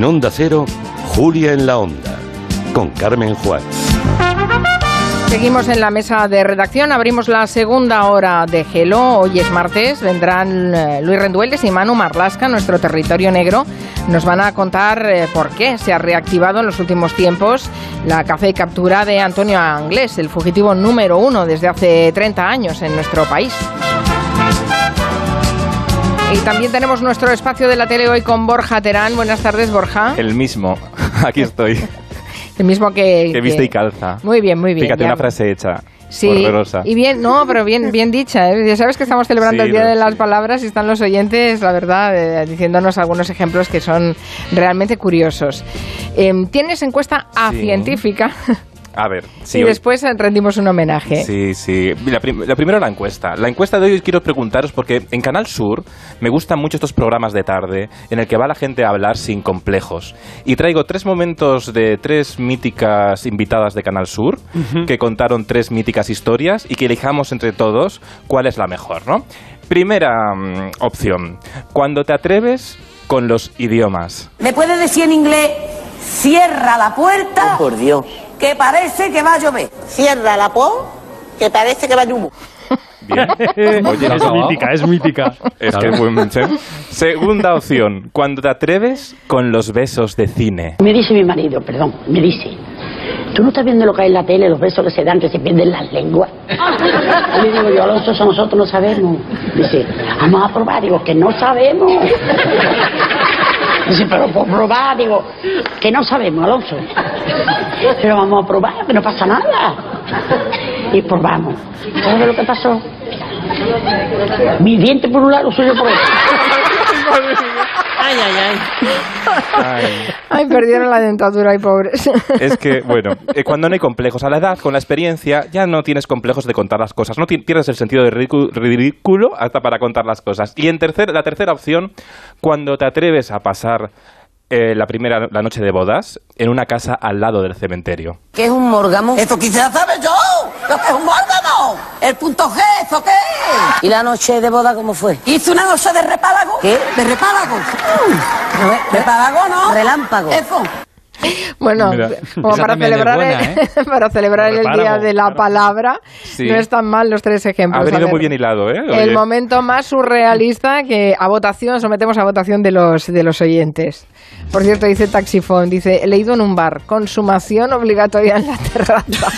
En Onda Cero, Julia en la Onda, con Carmen Juan. Seguimos en la mesa de redacción, abrimos la segunda hora de Gelo. Hoy es martes, vendrán eh, Luis Rendueles y Manu Marlasca, nuestro territorio negro. Nos van a contar eh, por qué se ha reactivado en los últimos tiempos la caza y captura de Antonio Anglés, el fugitivo número uno desde hace 30 años en nuestro país. Y también tenemos nuestro espacio de la tele hoy con Borja Terán. Buenas tardes, Borja. El mismo, aquí estoy. El mismo que... Que viste y calza. Muy bien, muy bien. Fíjate, ya. una frase hecha. Sí, horrorosa. y bien, no, pero bien, bien dicha. ¿eh? Ya sabes que estamos celebrando Sí, el Día de las. Palabras y están los oyentes, la verdad, eh, diciéndonos algunos ejemplos que son realmente curiosos. Em, Tienes encuesta a Sí. científica A ver, sí. y hoy- después rendimos un homenaje. Sí, sí. La, prim- la primera la encuesta. La encuesta de hoy quiero preguntaros porque en Canal Sur me gustan mucho estos programas de tarde en el que va la gente a hablar sin complejos. Y traigo tres momentos de tres míticas invitadas de Canal Sur que contaron tres míticas historias y que elijamos entre todos cuál es la mejor, ¿no? Primera mm, opción. Cuando te atreves con los idiomas. ¿Me puede decir en inglés, cierra la puerta? Por Dios. Que parece que va a llover. Cierra la po, que parece que va a humo. Bien. Oye, Es mítica, es mítica. Es que es muy- ¿sí? Segunda opción, cuando te atreves con los besos de cine. Me dice mi marido, perdón, me dice, ¿tú no estás viendo lo que hay en la tele, los besos que se dan, que se pierden las lenguas? Y le digo yo, Alonso, eso nosotros no sabemos. Dice, vamos a probar, digo, que no sabemos. Dice, pero por probar, digo, que no sabemos, Alonso. Pero vamos a probar, que no pasa nada. Y probamos. ¿Sabes lo que pasó? Mi diente por un lado, suyo por otro. Ay, ay, ay. Ay, Ay, perdieron la dentadura, ay, pobres. es que, bueno, eh, cuando no hay complejos, a la edad, con la experiencia, ya no tienes complejos de contar las cosas. No pierdes el sentido de ridículo hasta para contar las cosas. Y en tercer, la tercera opción, cuando te atreves a pasar eh, la primera la noche de bodas en una casa al lado del cementerio. ¿Qué es un mórgamo? Esto quizás sabe yo. ¿Lo que es un mórgamo? ¿El punto G? ¿Eso qué? ¿Y la noche de boda cómo fue? Hice una noche de repálago. ¿Qué? De repálago. Re- Repálago, ¿no? Relámpago. Eso. Bueno, Mira. como Esa para celebrar, buena, el, ¿eh? para celebrar el Día de la. Palabra, Sí. no están mal los tres ejemplos. Ha venido ver, muy bien hilado, ¿eh? El Oye. momento más surrealista que a votación, sometemos a votación de los, de los oyentes. Por cierto, dice Taxifón, dice, he leído en un bar, consumación obligatoria en la terraza.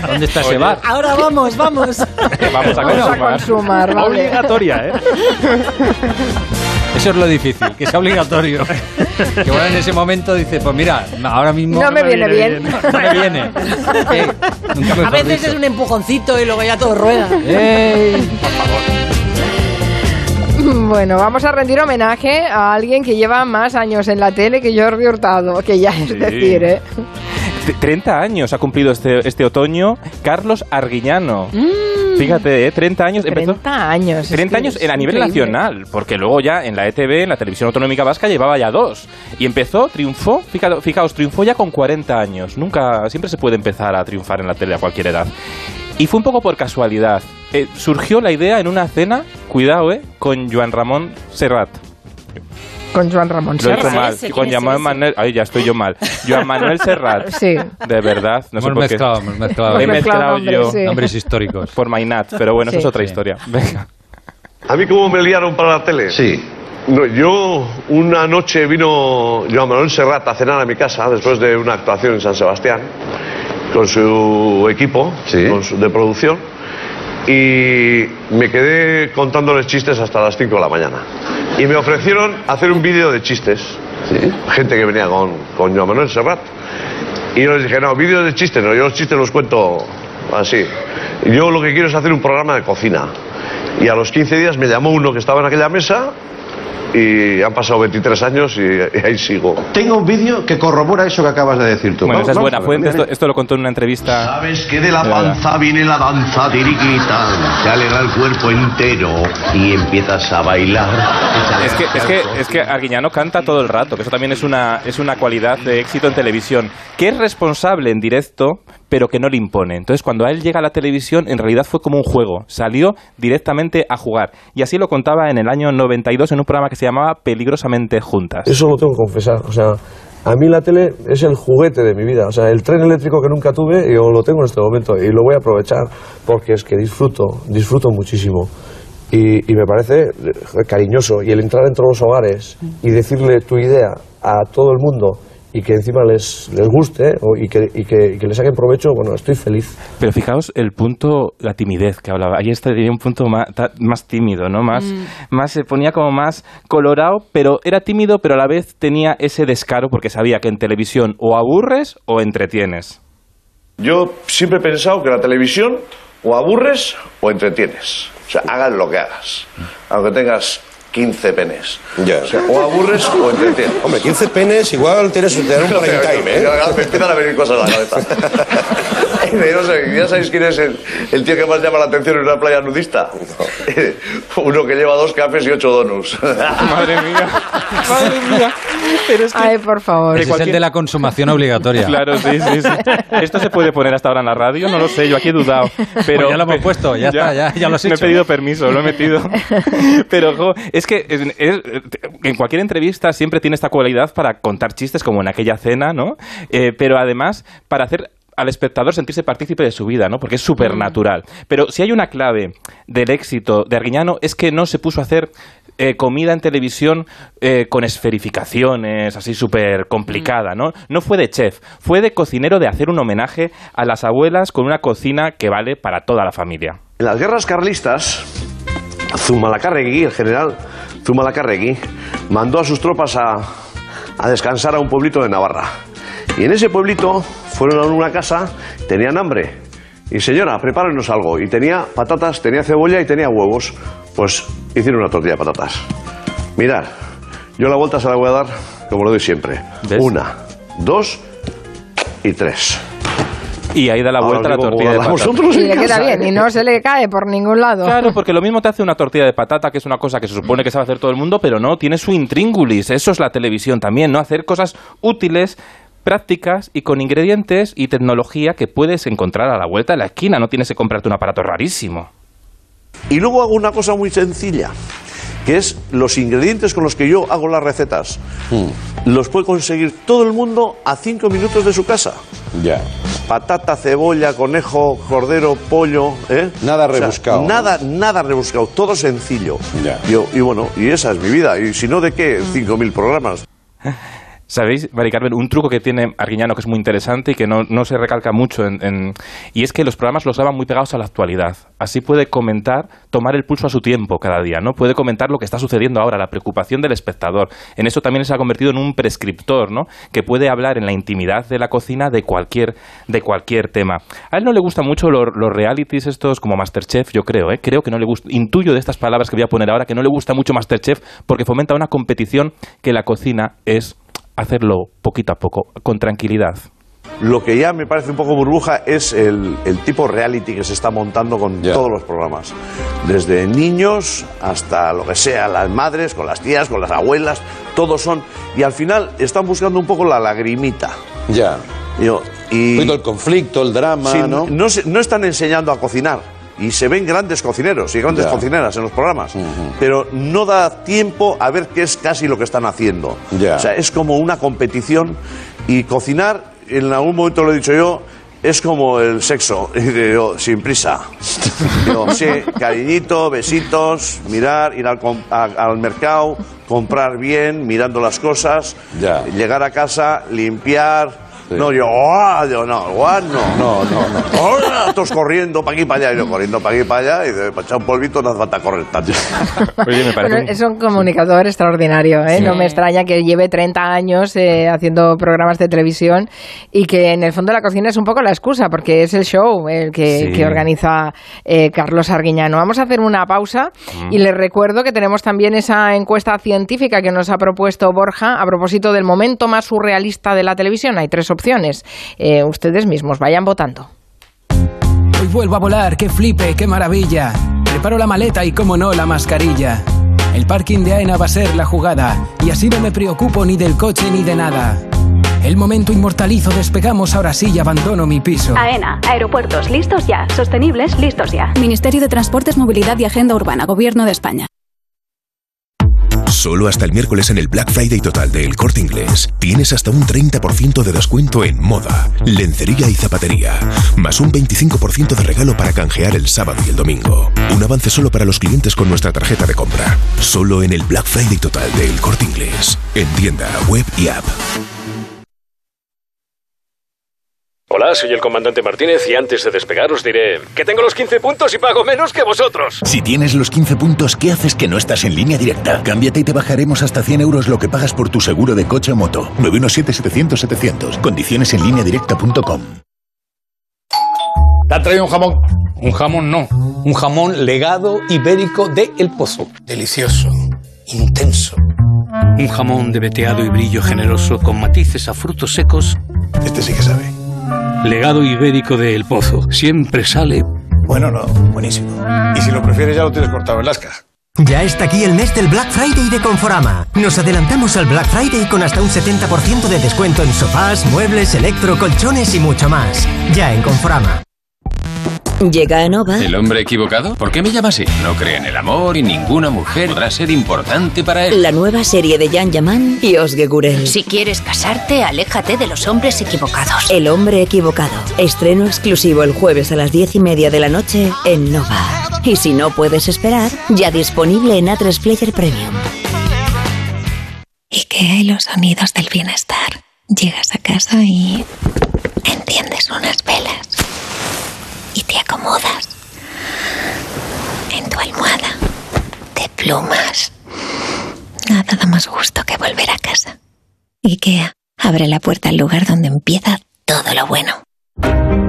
¿Dónde está ese bar? Ahora vamos, vamos. Vamos a Vamos a consumar. consumar, vale. Obligatoria, ¿eh? Eso es lo difícil, que sea obligatorio. Que bueno, en ese momento dice, pues mira, ahora mismo... No me viene bien. No me viene. Eh, nunca A veces dicho. es un empujoncito y luego ya todo rueda. ¡Ey! Bueno, vamos a rendir homenaje a alguien que lleva más años en la tele que Jordi Hurtado, que ya es Sí. decir, ¿eh? T- 30 años ha cumplido este, este otoño Carlos Arguiñano. Fíjate, ¿eh? 30 años. Empezó, 30 años. es 30 que años a nivel increíble. nacional, porque luego ya en la ETV, en la Televisión Autonómica Vasca, llevaba ya dos. Y empezó, triunfó, fíjate- fijaos, triunfó ya con 40 años. Nunca, siempre se puede empezar a triunfar en la tele a cualquier edad. Y fue un poco por casualidad. Eh, surgió la idea en una cena, cuidado, ¿eh? Con Joan Ramón Serrat. Con Joan Ramón Lo he hecho mal. ese? Con ¿Quién es Joan? Manuel... Ay, ya estoy yo mal. Joan Manuel Serrat. Sí. De verdad, no sé hemos por qué. mezclado, hemos mezclado. He mezclado yo sí. Nombres históricos. por Mainat, pero bueno, Sí. eso es otra Sí. historia. Venga. ¿A mí cómo me liaron para la tele? Sí. No, yo, una noche vino Joan Manuel Serrat a cenar a mi casa después de una actuación en San Sebastián con su equipo Sí. con su- de producción y me quedé contándoles chistes hasta las 5 de la mañana. Y me ofrecieron hacer un vídeo de chistes. Sí. Gente que venía con, con Joan Manuel Serrat. Y yo les dije, no, vídeos de chistes, no, yo los chistes los cuento así. Yo lo que quiero es hacer un programa de cocina. Y a los 15 días me llamó uno que estaba en aquella mesa y han pasado 23 años y, y ahí sigo. Tengo un vídeo que corrobora eso que acabas de decir tú. Bueno, Vamos- esa es buena fuente. Esto, esto lo contó en una entrevista. Sabes que de la panza viene la danza tiriquita, te alegra el cuerpo entero y empiezas a bailar. Es que, es que, es que Arguiñano canta todo el rato, que eso también es una, es una cualidad de éxito en televisión. Que es responsable en directo, pero que no le impone. Entonces, cuando él llega a la televisión, en realidad fue como un juego. Salió directamente a jugar. Y así lo contaba en el año 92 en un programa que se llamaba Peligrosamente Juntas. Eso lo tengo que confesar. O sea, a mí la tele es el juguete de mi vida. O sea, el tren eléctrico que nunca tuve, yo lo tengo en este momento y lo voy a aprovechar porque es que disfruto, disfruto muchísimo. Y, y me parece eh, cariñoso. Y el entrar dentro de los hogares y decirle tu idea a todo el mundo y que encima les, les guste o- y, que, y, que, y que le saquen provecho, bueno, estoy feliz. Pero fijaos el punto, la timidez que hablaba. Ahí está tenía un punto más, ta- más tímido, ¿no? Más, más se ponía como más colorado, pero era tímido, pero a la vez tenía ese descaro porque sabía que en televisión o aburres o entretienes. Yo siempre he pensado que la televisión o aburres o entretienes. O sea, hagas lo que hagas. Aunque tengas 15 penes. Ya. O sea, o aburres o entretienes. Hombre, 15 penes igual tienes te dan un prime time, ¿eh? Me empiezan a venir cosas a la cabeza. No sé, ¿Ya sabéis quién es el, el tío que más llama la atención en una playa nudista? Uno que lleva dos cafés y ocho donuts. Madre mía, madre mía. Pero es que... Ay, por favor. Ese es el de la consumación obligatoria. Claro, sí, sí, sí. ¿Esto se puede poner hasta ahora en la radio? No lo sé, yo aquí he dudado. Pero Pues ya lo hemos puesto, ya está, ya- ya lo has Me he hecho. pedido permiso, lo he metido. Pero jo, es que es- es- en cualquier entrevista siempre tiene esta cualidad para contar chistes, como en aquella cena, ¿no? Eh, pero además para hacer al espectador sentirse partícipe de su vida, ¿no? Porque es súper natural. Pero si hay una clave del éxito de Arguiñano es que no se puso a hacer eh, comida en televisión eh, con esferificaciones, así súper complicada, ¿no? No fue de chef, fue de cocinero de hacer un homenaje a las abuelas con una cocina que vale para toda la familia. En las guerras carlistas, Zumalacárregui, el general Zumalacárregui, mandó a sus tropas a, a descansar a un pueblito de Navarra. Y en ese pueblito fueron a una casa, tenían hambre. Y señora, prepárenos algo. Y tenía patatas, tenía cebolla y tenía huevos. Pues hicieron una tortilla de patatas. Mirad, yo la vuelta se la voy a dar como lo doy siempre. ¿Ves? Una, dos y tres. Y ahí da la vuelta a la tortilla de patata. Y le queda bien, y no se le cae por ningún lado. Claro, porque lo mismo te hace una tortilla de patata, que es una cosa que se supone que sabe hacer todo el mundo, pero no, tiene su intríngulis. Eso es la televisión también, ¿no? Hacer cosas útiles, prácticas y con ingredientes y tecnología que puedes encontrar a la vuelta de la esquina. No tienes que comprarte un aparato rarísimo. Y luego hago una cosa muy sencilla, que es los ingredientes con los que yo hago las recetas. Los puede conseguir todo el mundo a cinco minutos de su casa. Ya. Patata, cebolla, conejo, cordero, pollo. ¿eh? Nada O sea, rebuscado, ¿no? nada, nada rebuscado, todo sencillo. Ya. Yo- y bueno, y esa es mi vida. Y si no, ¿de qué? Cinco mil programas. ¿Sabéis, Mari un truco que tiene Arguiñano que es muy interesante y que no, no se recalca mucho? En, en- y es que los programas los daban muy pegados a la actualidad. Así puede comentar, tomar el pulso a su tiempo cada día, ¿no? Puede comentar lo que está sucediendo ahora, la preocupación del espectador. En eso también se ha convertido en un prescriptor, ¿no? Que puede hablar en la intimidad de la cocina de cualquier, de cualquier tema. A él no le gustan mucho los, los realities estos como Masterchef, yo creo, ¿eh? Creo que no le gusta, intuyo de estas palabras que voy a poner ahora que no le gusta mucho Masterchef porque fomenta una competición que la cocina es hacerlo poquito a poco, con tranquilidad. Lo que ya me parece un poco burbuja es el, el tipo reality que se está montando con todos los programas. Desde niños hasta lo que sea, las madres, con las tías, con las abuelas, todos son. Y al final están buscando un poco la lagrimita. Ya. Yo- y el conflicto, el drama, sí, ¿no? no, se- no están enseñando a cocinar. Y se ven grandes cocineros y grandes Ya. cocineras en los programas. Pero no da tiempo a ver qué es casi lo que están haciendo. Ya. O sea, es como una competición. Y cocinar, en algún momento lo he dicho yo, es como el sexo. Y sin prisa. Sí, cariñito, besitos, mirar, ir al, a- al mercado, comprar bien, mirando las cosas, Ya. llegar a casa, limpiar. Sí. No, yo, ¡guau! Yo, no, ¡guau! No, No, no, no. ¡Hola! Todos corriendo para aquí y para allá. Y yo corriendo para aquí para allá. Y de, para echar un polvito no hace falta correr tanto. Oye, me parece Bueno, es un comunicador extraordinario, ¿eh? Sí. No me extraña que lleve 30 años eh, haciendo programas de televisión y que en el fondo la cocina es un poco la excusa, porque es el show el que, Sí. que organiza eh, Carlos Arguiñano. Vamos a hacer una pausa Mm. y les recuerdo que tenemos también esa encuesta científica que nos ha propuesto Borja a propósito del momento más surrealista de la televisión. Hay tres opciones. Eh, ustedes mismos vayan votando. Hoy vuelvo a volar, qué flipe, qué maravilla. Preparo la maleta y, como no, la mascarilla. El parking de AENA va a ser la jugada, y así no me preocupo ni del coche ni de nada. El momento inmortalizo, despegamos ahora sí y abandono mi piso. AENA, aeropuertos listos ya, sostenibles listos ya. Ministerio de Transportes, Movilidad y Agenda Urbana, Gobierno de España. Solo hasta el miércoles en el Black Friday total de El Corte Inglés tienes hasta un 30% de descuento en moda, lencería y zapatería, más un 25% de regalo para canjear el sábado y el domingo. Un avance solo para los clientes con nuestra tarjeta de compra. Solo en el Black Friday total de El Corte Inglés, en tienda, web y app. Hola, soy el comandante Martínez y antes de despegar os diré que tengo los 15 puntos y pago menos que vosotros. Si tienes los 15 puntos, ¿qué haces que no estás en línea directa? Cámbiate y te bajaremos hasta 100 euros lo que pagas por tu seguro de coche o moto. 917-700-700. Condiciones en línea directa.com. ¿Te ha traído un jamón? Un jamón no. Un jamón legado ibérico de El Pozo. Delicioso. Intenso. Un jamón de veteado y brillo generoso con matices a frutos secos. Este sí que sabe. Legado ibérico de El Pozo. Siempre sale. Bueno, no, buenísimo. Y si lo prefieres, ya lo tienes cortado en lasca. Ya está aquí el mes del Black Friday de Conforama. Nos adelantamos al Black Friday con hasta un 70% de descuento en sofás, muebles, electro, colchones y mucho más. Ya en Conforama. Llega a Nova. ¿El hombre equivocado? ¿Por qué me llama así? No cree en el amor y ninguna mujer podrá ser importante para él. La nueva serie de Jan Yaman y Osge Gurel. Si quieres casarte, aléjate de los hombres equivocados. El hombre equivocado. Estreno exclusivo el jueves a las diez y media de la noche en Nova. Y si no puedes esperar, ya disponible en A3 Player Premium. IKEA y los sonidos del bienestar. Llegas a casa y enciendes unas velas y te acomodas en tu almohada de plumas. Nada da más gusto que volver a casa. IKEA abre la puerta al lugar donde empieza todo lo bueno.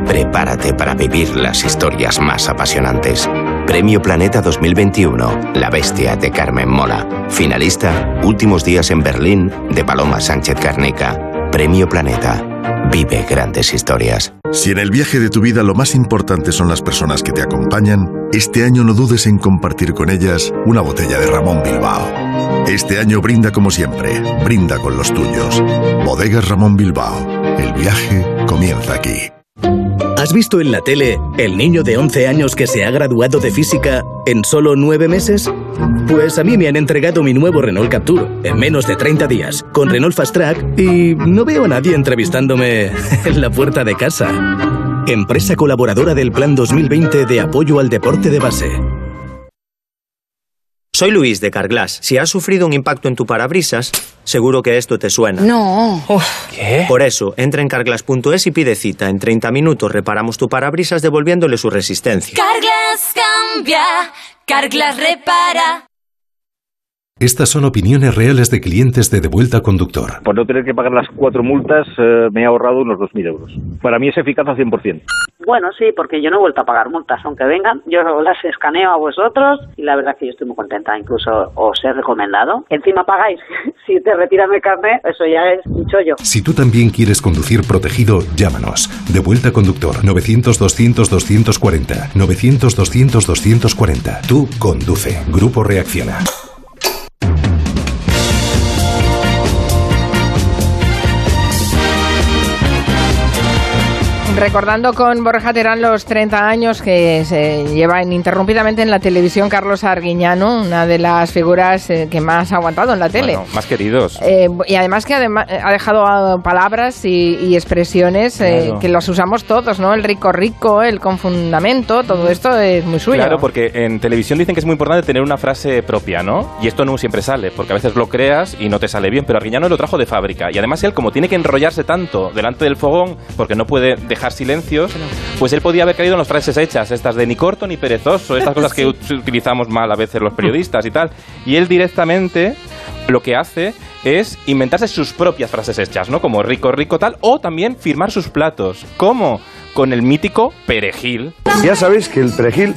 Prepárate para vivir las historias más apasionantes. Premio Planeta 2021, La Bestia de Carmen Mola. Finalista, Últimos días en Berlín, de Paloma Sánchez Carnica. Premio Planeta. Vive grandes historias. Si en el viaje de tu vida lo más importante son las personas que te acompañan, este año no dudes en compartir con ellas una botella de Ramón Bilbao. Este año brinda como siempre, brinda con los tuyos. Bodegas Ramón Bilbao. El viaje comienza aquí. ¿Has visto en la tele el niño de 11 años que se ha graduado de física en solo 9 meses? Pues a mí me han entregado mi nuevo Renault Captur en menos de 30 días, con Renault Fast Track, y no veo a nadie entrevistándome en la puerta de casa. Empresa colaboradora del Plan 2020 de apoyo al deporte de base. Soy Luis de Carglass. Si has sufrido un impacto en tu parabrisas, seguro que esto te suena. No. ¿Qué? Por eso, entra en carglass.es y pide cita. En 30 minutos reparamos tu parabrisas devolviéndole su resistencia. Carglass cambia, Carglass repara. Estas son opiniones reales de clientes de Devuelta Conductor. Por no tener que pagar las cuatro multas, eh, me he ahorrado unos 2.000 euros. Para mí es eficaz al 100%. Bueno, sí, porque yo no he vuelto a pagar multas, aunque vengan, yo las escaneo a vosotros y la verdad que yo estoy muy contenta, incluso os he recomendado. Encima pagáis, si te retiran el carnet, eso ya es un chollo. Si tú también quieres conducir protegido, llámanos. Devuelta Conductor 900-200-240. 900-200-240. Tú conduce. Grupo Reacciona. Recordando con Borja Terán los 30 años que se lleva ininterrumpidamente en la televisión Carlos Arguiñano, una de las figuras eh, que más ha aguantado en la tele. Bueno, más queridos. Eh, y además que además ha dejado ah, palabras y, y expresiones eh, Claro. que los usamos todos, ¿no? El rico rico, el con fundamento, todo esto es muy suyo. Claro, porque en televisión dicen que es muy importante tener una frase propia, ¿no? Y esto no siempre sale, porque a veces lo creas y no te sale bien, pero Arguiñano lo trajo de fábrica. Y además él, como tiene que enrollarse tanto delante del fogón, porque no puede dejar silencios, pues él podía haber caído en las frases hechas, estas de ni corto ni perezoso, estas cosas que ut- utilizamos mal a veces los periodistas y tal. Y él directamente lo que hace es inventarse sus propias frases hechas, ¿no? Como rico, rico, tal, o también firmar sus platos. ¿Cómo? Con el mítico perejil. Ya sabéis que el perejil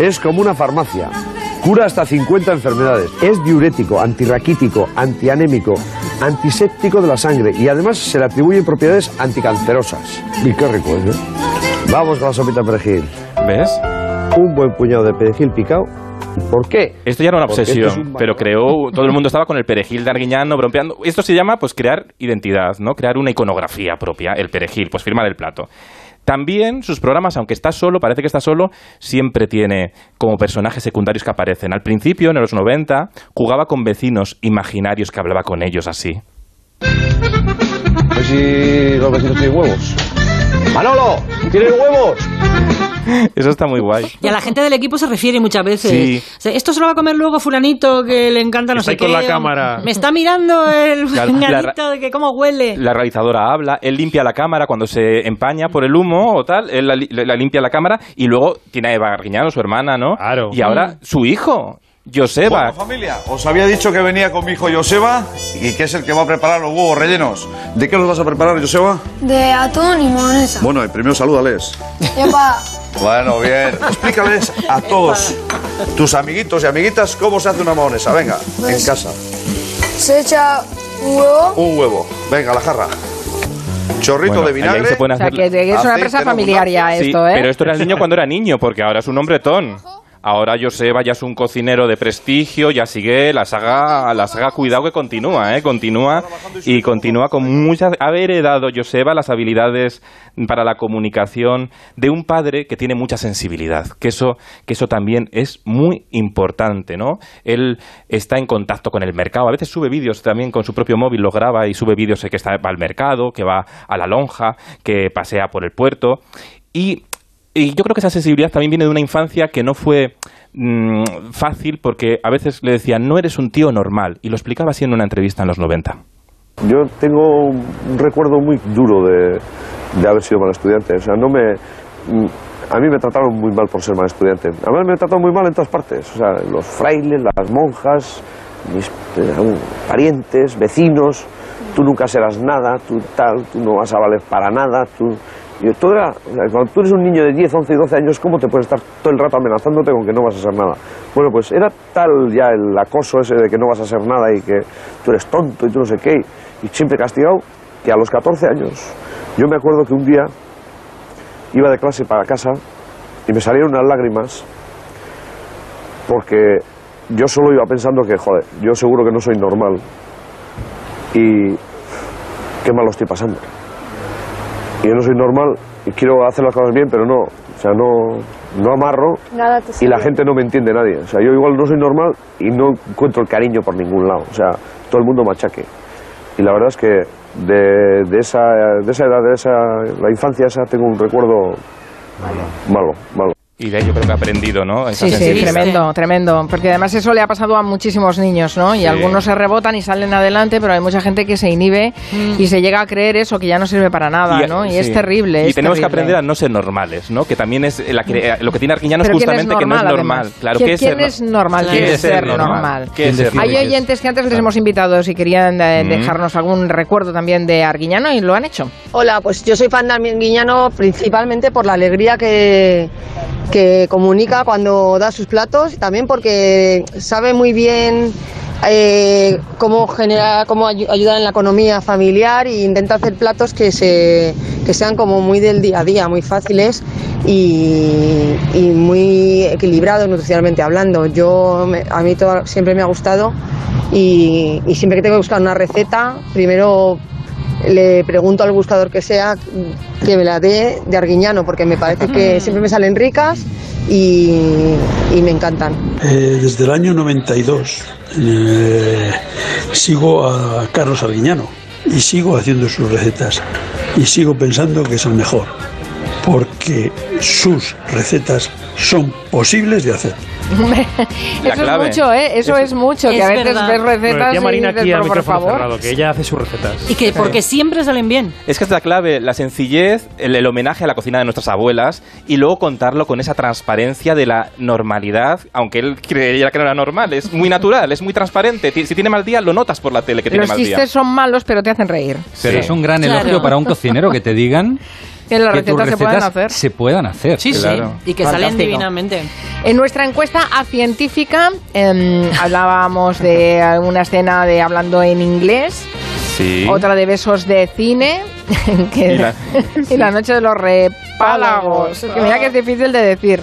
es como una farmacia. Cura hasta 50 enfermedades. Es diurético, antirraquítico, antianémico, antiséptico de la sangre y además se le atribuyen propiedades anticancerosas. Y qué rico es, ¿eh? Vamos con la sopita de perejil. ¿Ves? Un buen puñado de perejil picado ¿Por qué? Esto ya era una Porque obsesión, este es un pero creó, todo el mundo estaba con el perejil de Arguiñano brompeando. Esto se llama pues crear identidad, ¿no? Crear una iconografía propia, el perejil, pues firmar el plato. También sus programas, aunque está solo, parece que está solo, siempre tiene como personajes secundarios que aparecen. Al principio, en los 90, jugaba con vecinos imaginarios que hablaba con ellos así. A si los vecinos tienen huevos. ¡Manolo! ¿Tienes huevos? Eso está muy guay. Y a la gente del equipo se refiere muchas veces. Sí. O sea, esto se lo va a comer luego fulanito que le encanta no Está sé qué. con la cámara. Me está mirando el fulanito de que cómo huele. La realizadora habla, él limpia la cámara cuando se empaña por el humo o tal, él la, li- la limpia la cámara y luego tiene a Eva Arguiñano, su hermana, ¿no? Claro. Y ahora su hijo, Joseba. Bueno, familia, os había dicho que venía con mi hijo Joseba y que es el que va a preparar los huevos rellenos. ¿De qué los vas a preparar, Joseba? De atún y mayonesa. Bueno, y primero salúdales. Bueno, bien. Explícales a todos tus amiguitos y amiguitas cómo se hace una mayonesa. Venga, en casa. se echa un huevo. Un huevo. Venga, la jarra. Chorrito Bueno, de ahí vinagre. se O sea, que es una ¿no? familiar ya Sí, esto, ¿eh? pero esto era el niño cuando era niño, porque ahora es un hombretón. Ahora Joseba ya es un cocinero de prestigio, ya sigue la saga, la saga cuidado que continúa, ¿eh? Continúa y continúa con muchas... Haber heredado Joseba las habilidades para la comunicación de un padre que tiene mucha sensibilidad, que eso, que eso también es muy importante, ¿no? Él está en contacto con el mercado, a veces sube vídeos también con su propio móvil, lo graba y sube vídeos de que está, va al mercado, que va a la lonja, que pasea por el puerto y y yo creo que esa sensibilidad también viene de una infancia que no fue mm, fácil porque a veces le decían, no eres un tío normal. Y lo explicaba así en una entrevista en los 90. Yo tengo un recuerdo muy duro de, de haber sido mal estudiante. O sea, no me. mm, A mí me trataron muy mal por ser mal estudiante. Además, me trataron muy mal en todas partes. O sea, los frailes, las monjas, mis eh, parientes, vecinos. Tú nunca serás nada, tú tal, tú no vas a valer para nada. Tú... Y todo era, cuando tú eres un niño de 10, 11 y 12 años, ¿cómo te puedes estar todo el rato amenazándote con que no vas a ser nada? Bueno, pues era tal ya el acoso ese de que no vas a ser nada y que tú eres tonto y tú no sé qué, y siempre castigado, que a los 14 años, yo me acuerdo que un día iba de clase para casa y me salieron unas lágrimas porque yo solo iba pensando que, joder, yo seguro que no soy normal y qué mal lo estoy pasando. Y yo no soy normal y quiero hacer las cosas bien, pero no, o sea, no, no amarro Nada te y la gente no me entiende nadie. O sea, yo igual no soy normal y no encuentro el cariño por ningún lado. O sea, todo el mundo machaque. Y la verdad es que de, de esa, de esa edad, de esa, la infancia esa, tengo un recuerdo malo, malo. Y de ahí yo creo que ha aprendido, ¿no? Esa Sí, sí, tremendo, tremendo. Porque además eso le ha pasado a muchísimos niños, ¿no? Y Sí. algunos se rebotan y salen adelante, pero hay mucha gente que se inhibe y se llega a creer eso, que ya no sirve para nada, ¿no? Y sí. es terrible. Y es tenemos que aprender a no ser normales, ¿no? Que también es la que- lo que tiene Arguiñano es ¿quién justamente que no es normal, normal. además? Claro, ¿Quién, ¿qué es quién es normal? ¿Quién ¿Quién es ser normal? ¿Qué es ser Hay normal? oyentes que antes les hemos invitado si querían eh, Mm. dejarnos algún recuerdo también de Arguiñano y lo han hecho. Hola, pues yo soy fan de Arguiñano principalmente por la alegría que, que comunica cuando da sus platos también porque sabe muy bien eh, cómo genera, cómo ayu- ayudar en la economía familiar e intenta hacer platos que se que sean como muy del día a día, muy fáciles y, muy equilibrados nutricionalmente hablando. Yo a mí todo- siempre me ha gustado y siempre que tengo que buscar una receta, primero le pregunto al buscador que sea que me la dé de Arguiñano, porque me parece que siempre me salen ricas y, y me encantan. Eh, desde el año 92 eh, sigo a Carlos Arguiñano y sigo haciendo sus recetas y sigo pensando que es el mejor porque sus recetas son posibles de hacer. eso es mucho, ¿eh? Eso es mucho, que Es a veces verdad. ves recetas y Marina dices, aquí a "Pero, por favor. cerrado, que ella hace sus recetas. Y que porque siempre salen bien. Es que es la clave, la sencillez, el, el homenaje a la cocina de nuestras abuelas y luego contarlo con esa transparencia de la normalidad, aunque él creía que no era normal, es muy natural, es muy transparente. Si tiene mal día, lo notas por la tele que tiene Los mal chistes día. son malos, pero te hacen reír. Pero es un gran Claro. elogio para un cocinero que te digan Que las que recetas se puedan hacer. se puedan hacer. Sí, Claro. sí. Y que salen divinamente. En nuestra encuesta a científica em, hablábamos de una escena de hablando en inglés, Sí. otra de besos de cine que- Y la- y la noche de los repálagos. Que mira que es difícil de decir.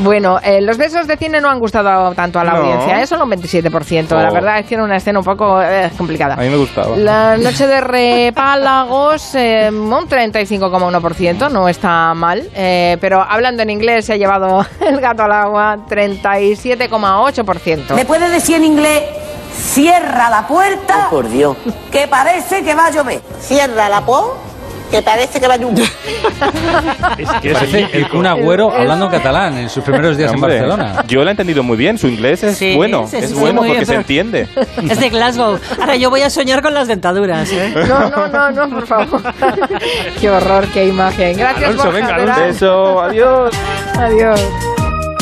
Bueno, eh, los besos de cine no han gustado tanto a la No. audiencia, ¿eh? solo un 27%. La Oh. verdad es que era una escena un poco eh, complicada. A mí me gustaba. La noche de repálagos, eh, un 35,1%, no está mal. eh, pero hablando en inglés, se ha llevado el gato al agua, 37,8%. ¿Me puede decir en inglés, cierra la puerta? por Dios. Que parece que va a llover. Cierra la puerta, que parece que va a llover. Parece el Kun Agüero hablando catalán en sus primeros días Hombre, en Barcelona. Yo lo he entendido muy bien. Su inglés es Sí, bueno. sí, es sí, bueno muy bien, porque se entiende. Es de Glasgow. Ahora yo voy a soñar con las dentaduras. ¿eh? No, no, no, no, por favor. qué horror, qué imagen. Gracias, Alonso, Borja venga. Alonso. Beso, adiós. Adiós.